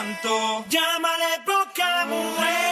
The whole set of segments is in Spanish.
Levantó. Llámale poca mujer.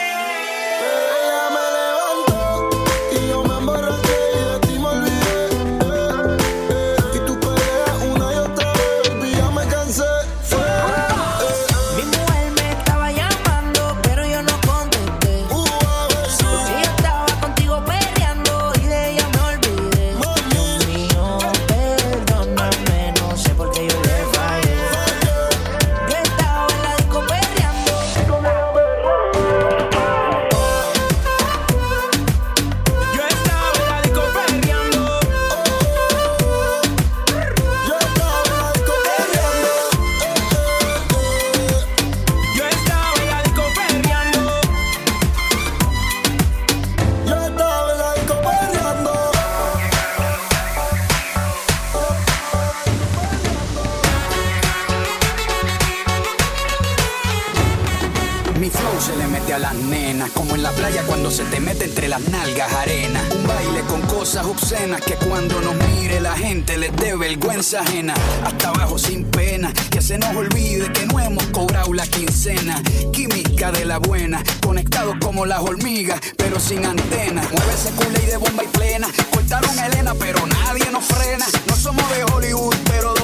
A las nenas, como en la playa cuando se te mete entre las nalgas arena. Un baile con cosas obscenas que cuando nos mire la gente les dé vergüenza ajena. Hasta abajo sin pena, que se nos olvide que no hemos cobrado la quincena. Química de la buena, conectados como las hormigas, pero sin antena. Mueve ese culé de bomba y plena. Cortaron a Elena, pero nadie nos frena. No somos de Hollywood, pero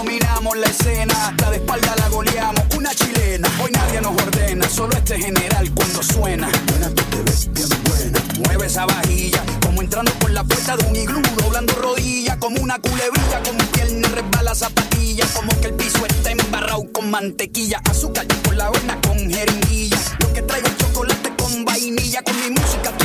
la escena. La de espalda la goleamos, una chilena. Hoy nadie nos ordena, solo este general cuando suena. Buena, tú te ves bien buena. Mueve esa vajilla, como entrando por la puerta de un iglú, doblando rodillas, como una culebrilla, como pierna resbala zapatilla, como que el piso está embarrado con mantequilla, azúcar por la avena con jeringuilla. Lo que traigo es chocolate con vainilla, con mi música tú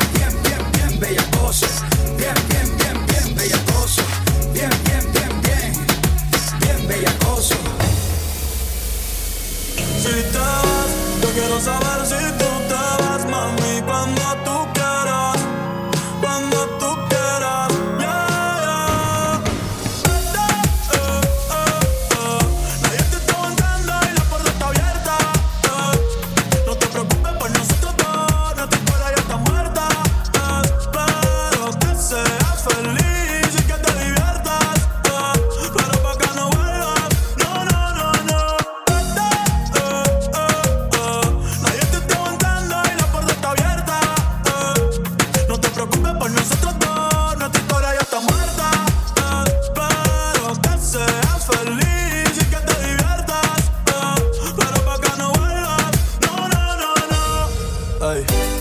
Bien, bien, no.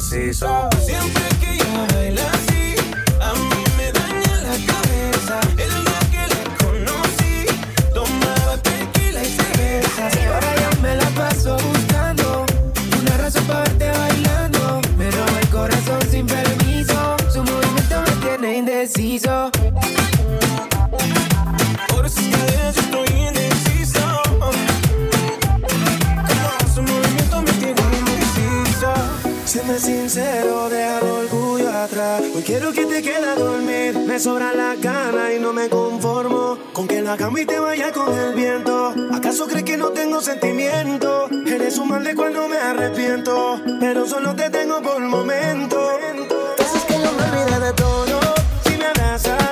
Siempre que ella baila así, a mí me daña la cabeza. El día que la conocí, tomaba tequila y cerveza. Y ahora yo me la paso buscando una razón para verte bailando. Me roba el corazón sin permiso. Su movimiento me tiene indeciso. Quiero que te quedes a dormir. Me sobra la gana y no me conformo con que la cama y te vaya con el viento. ¿Acaso crees que no tengo sentimiento? Eres un mal de cual no me arrepiento, pero solo te tengo por momento. Entonces que yo me olvide de todo. fue.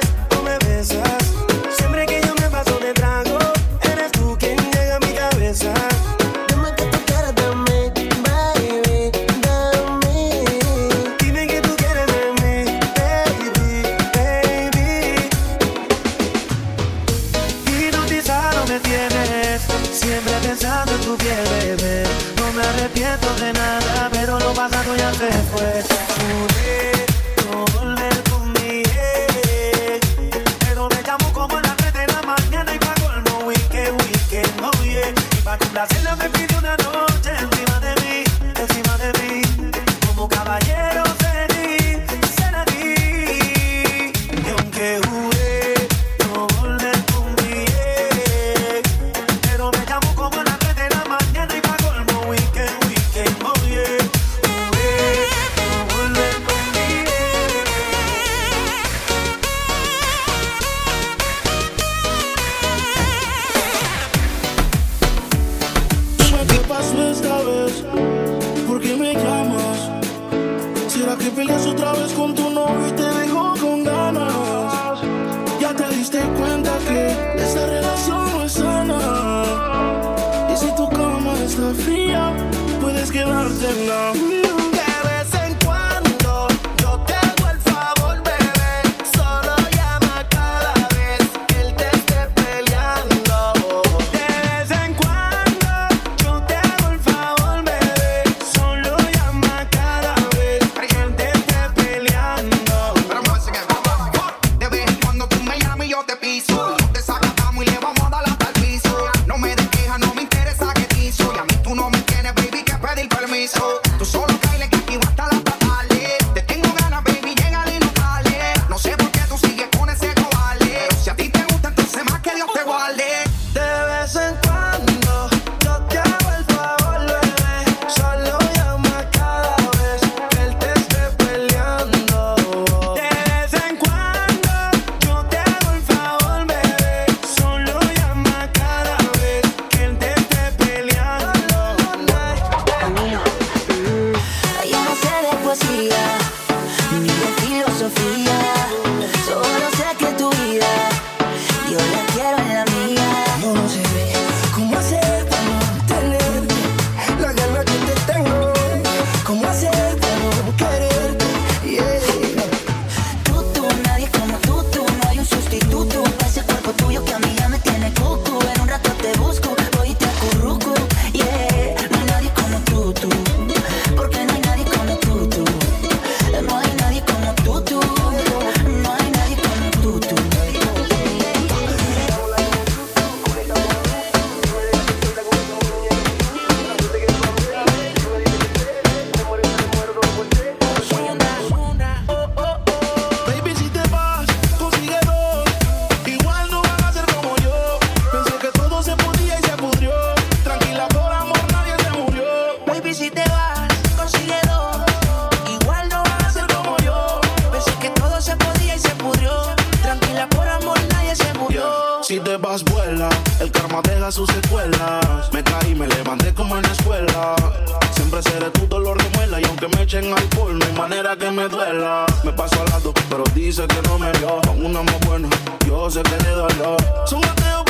Sé que le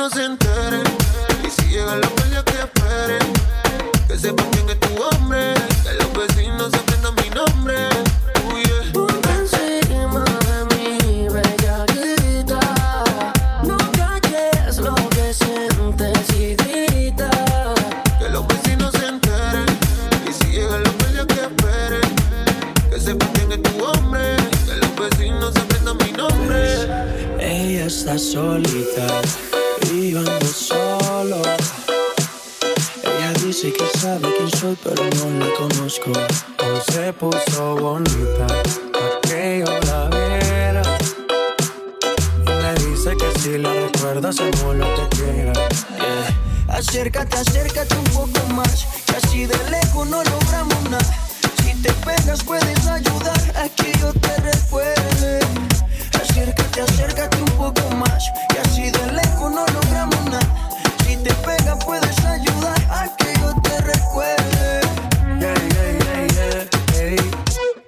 no se enteren. Y si llegan los guardias que esperen. Que sepan quién es tu hombre. Que los vecinos aprendan mi nombre. pero no la conozco. Hoy se puso bonita, pa' que yo la viera. Y me dice que si la recuerdas hacemos lo que quiera. Acércate, acércate un poco más, que así de lejos no logramos nada. Si te pegas puedes ayudar a que yo te recuerde. Acércate, acércate un poco más, que así de lejos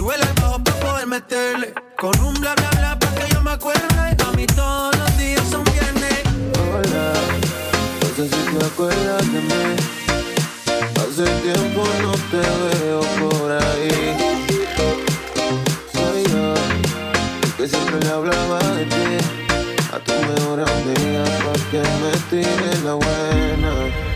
Súbele bajo para poder meterle. Con un bla bla bla para que yo me acuerde. A mí todos los días son viernes. Hola, no sé si te acuerdas de mí. Hace tiempo no te veo por ahí. Soy yo, que siempre le hablaba de ti. A tu mejor amiga para que me tire la buena.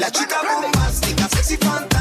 La chica bombástica, sexy fantástica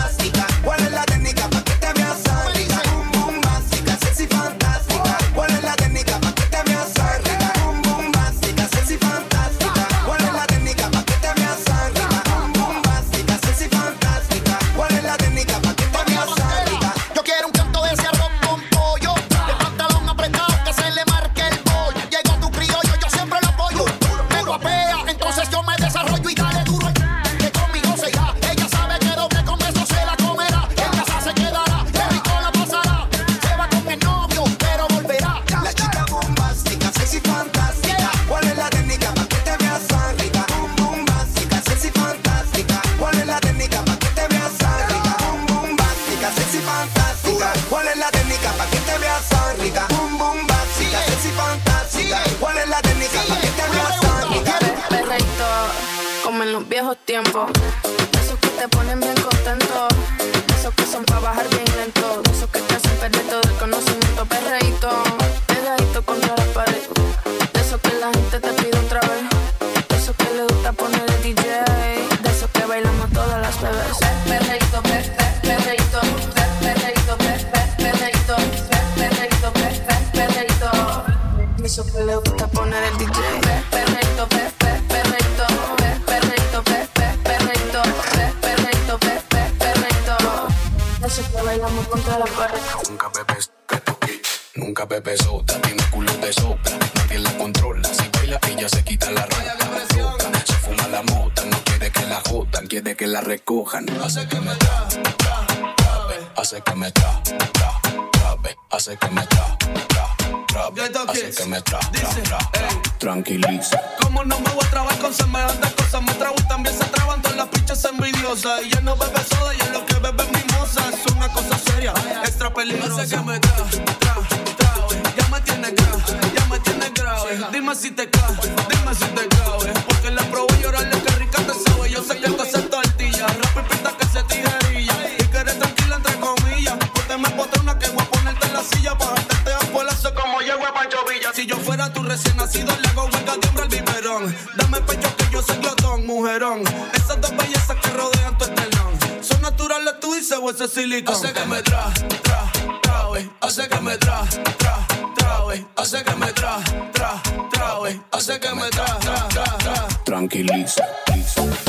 recién nacido le hago huelga de hombre al biberón. Dame pecho que yo soy glotón, mujerón. Esas dos bellezas que rodean tu estelón. Son naturales tú y se ese silicón. Hace que me tra, tra, trawe. Hace que me tra, tra, trawe. Hace que me tra, tra, trawe. Hace que me tra, tra, tra, tra. Tranquiliza, tranquiliza.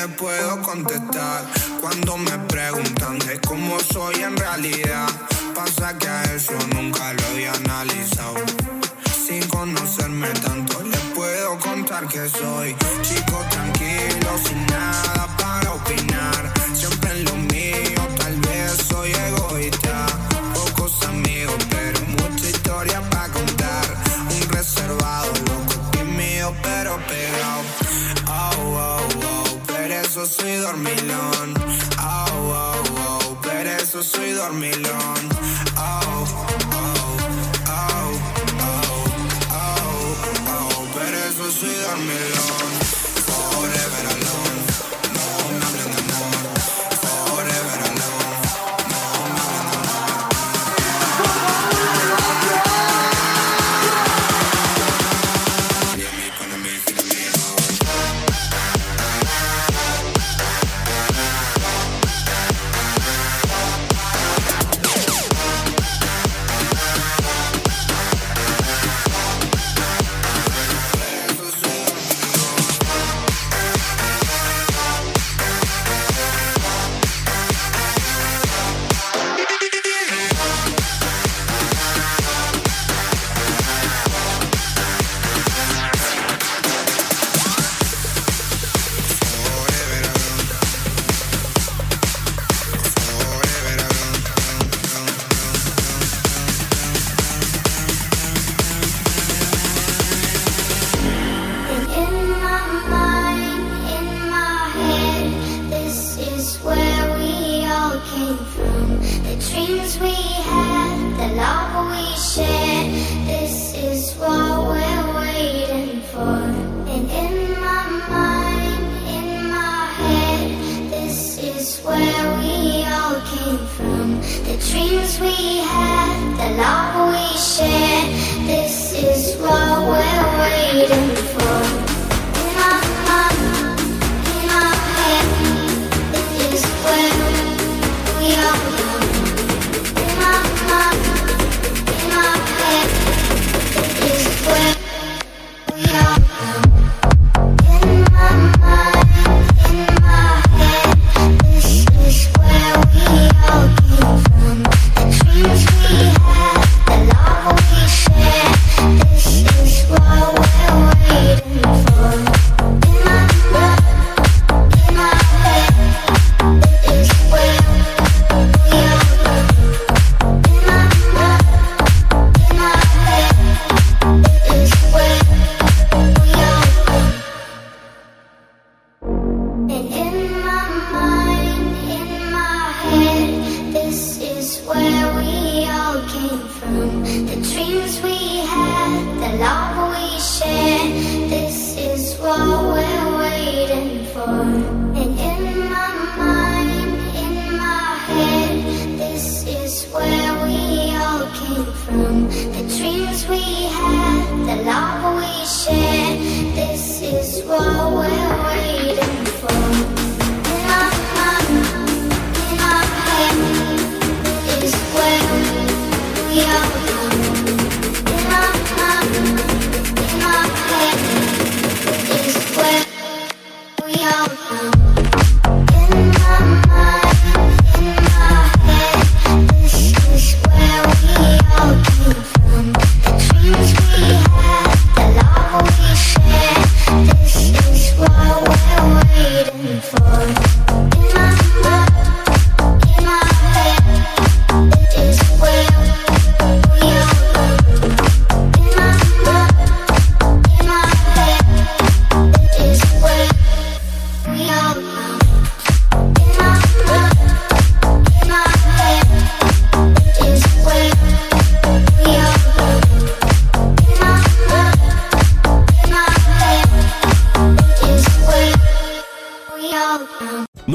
le puedo contestar. Cuando me preguntan de cómo soy en realidad, pasa que a eso nunca lo había analizado. Sin conocerme tanto, le puedo contar que soy chico tranquilo, sin nada. dormilón. Oh, oh, oh, pero eso soy dormilón. love we share. This is what we're waiting for.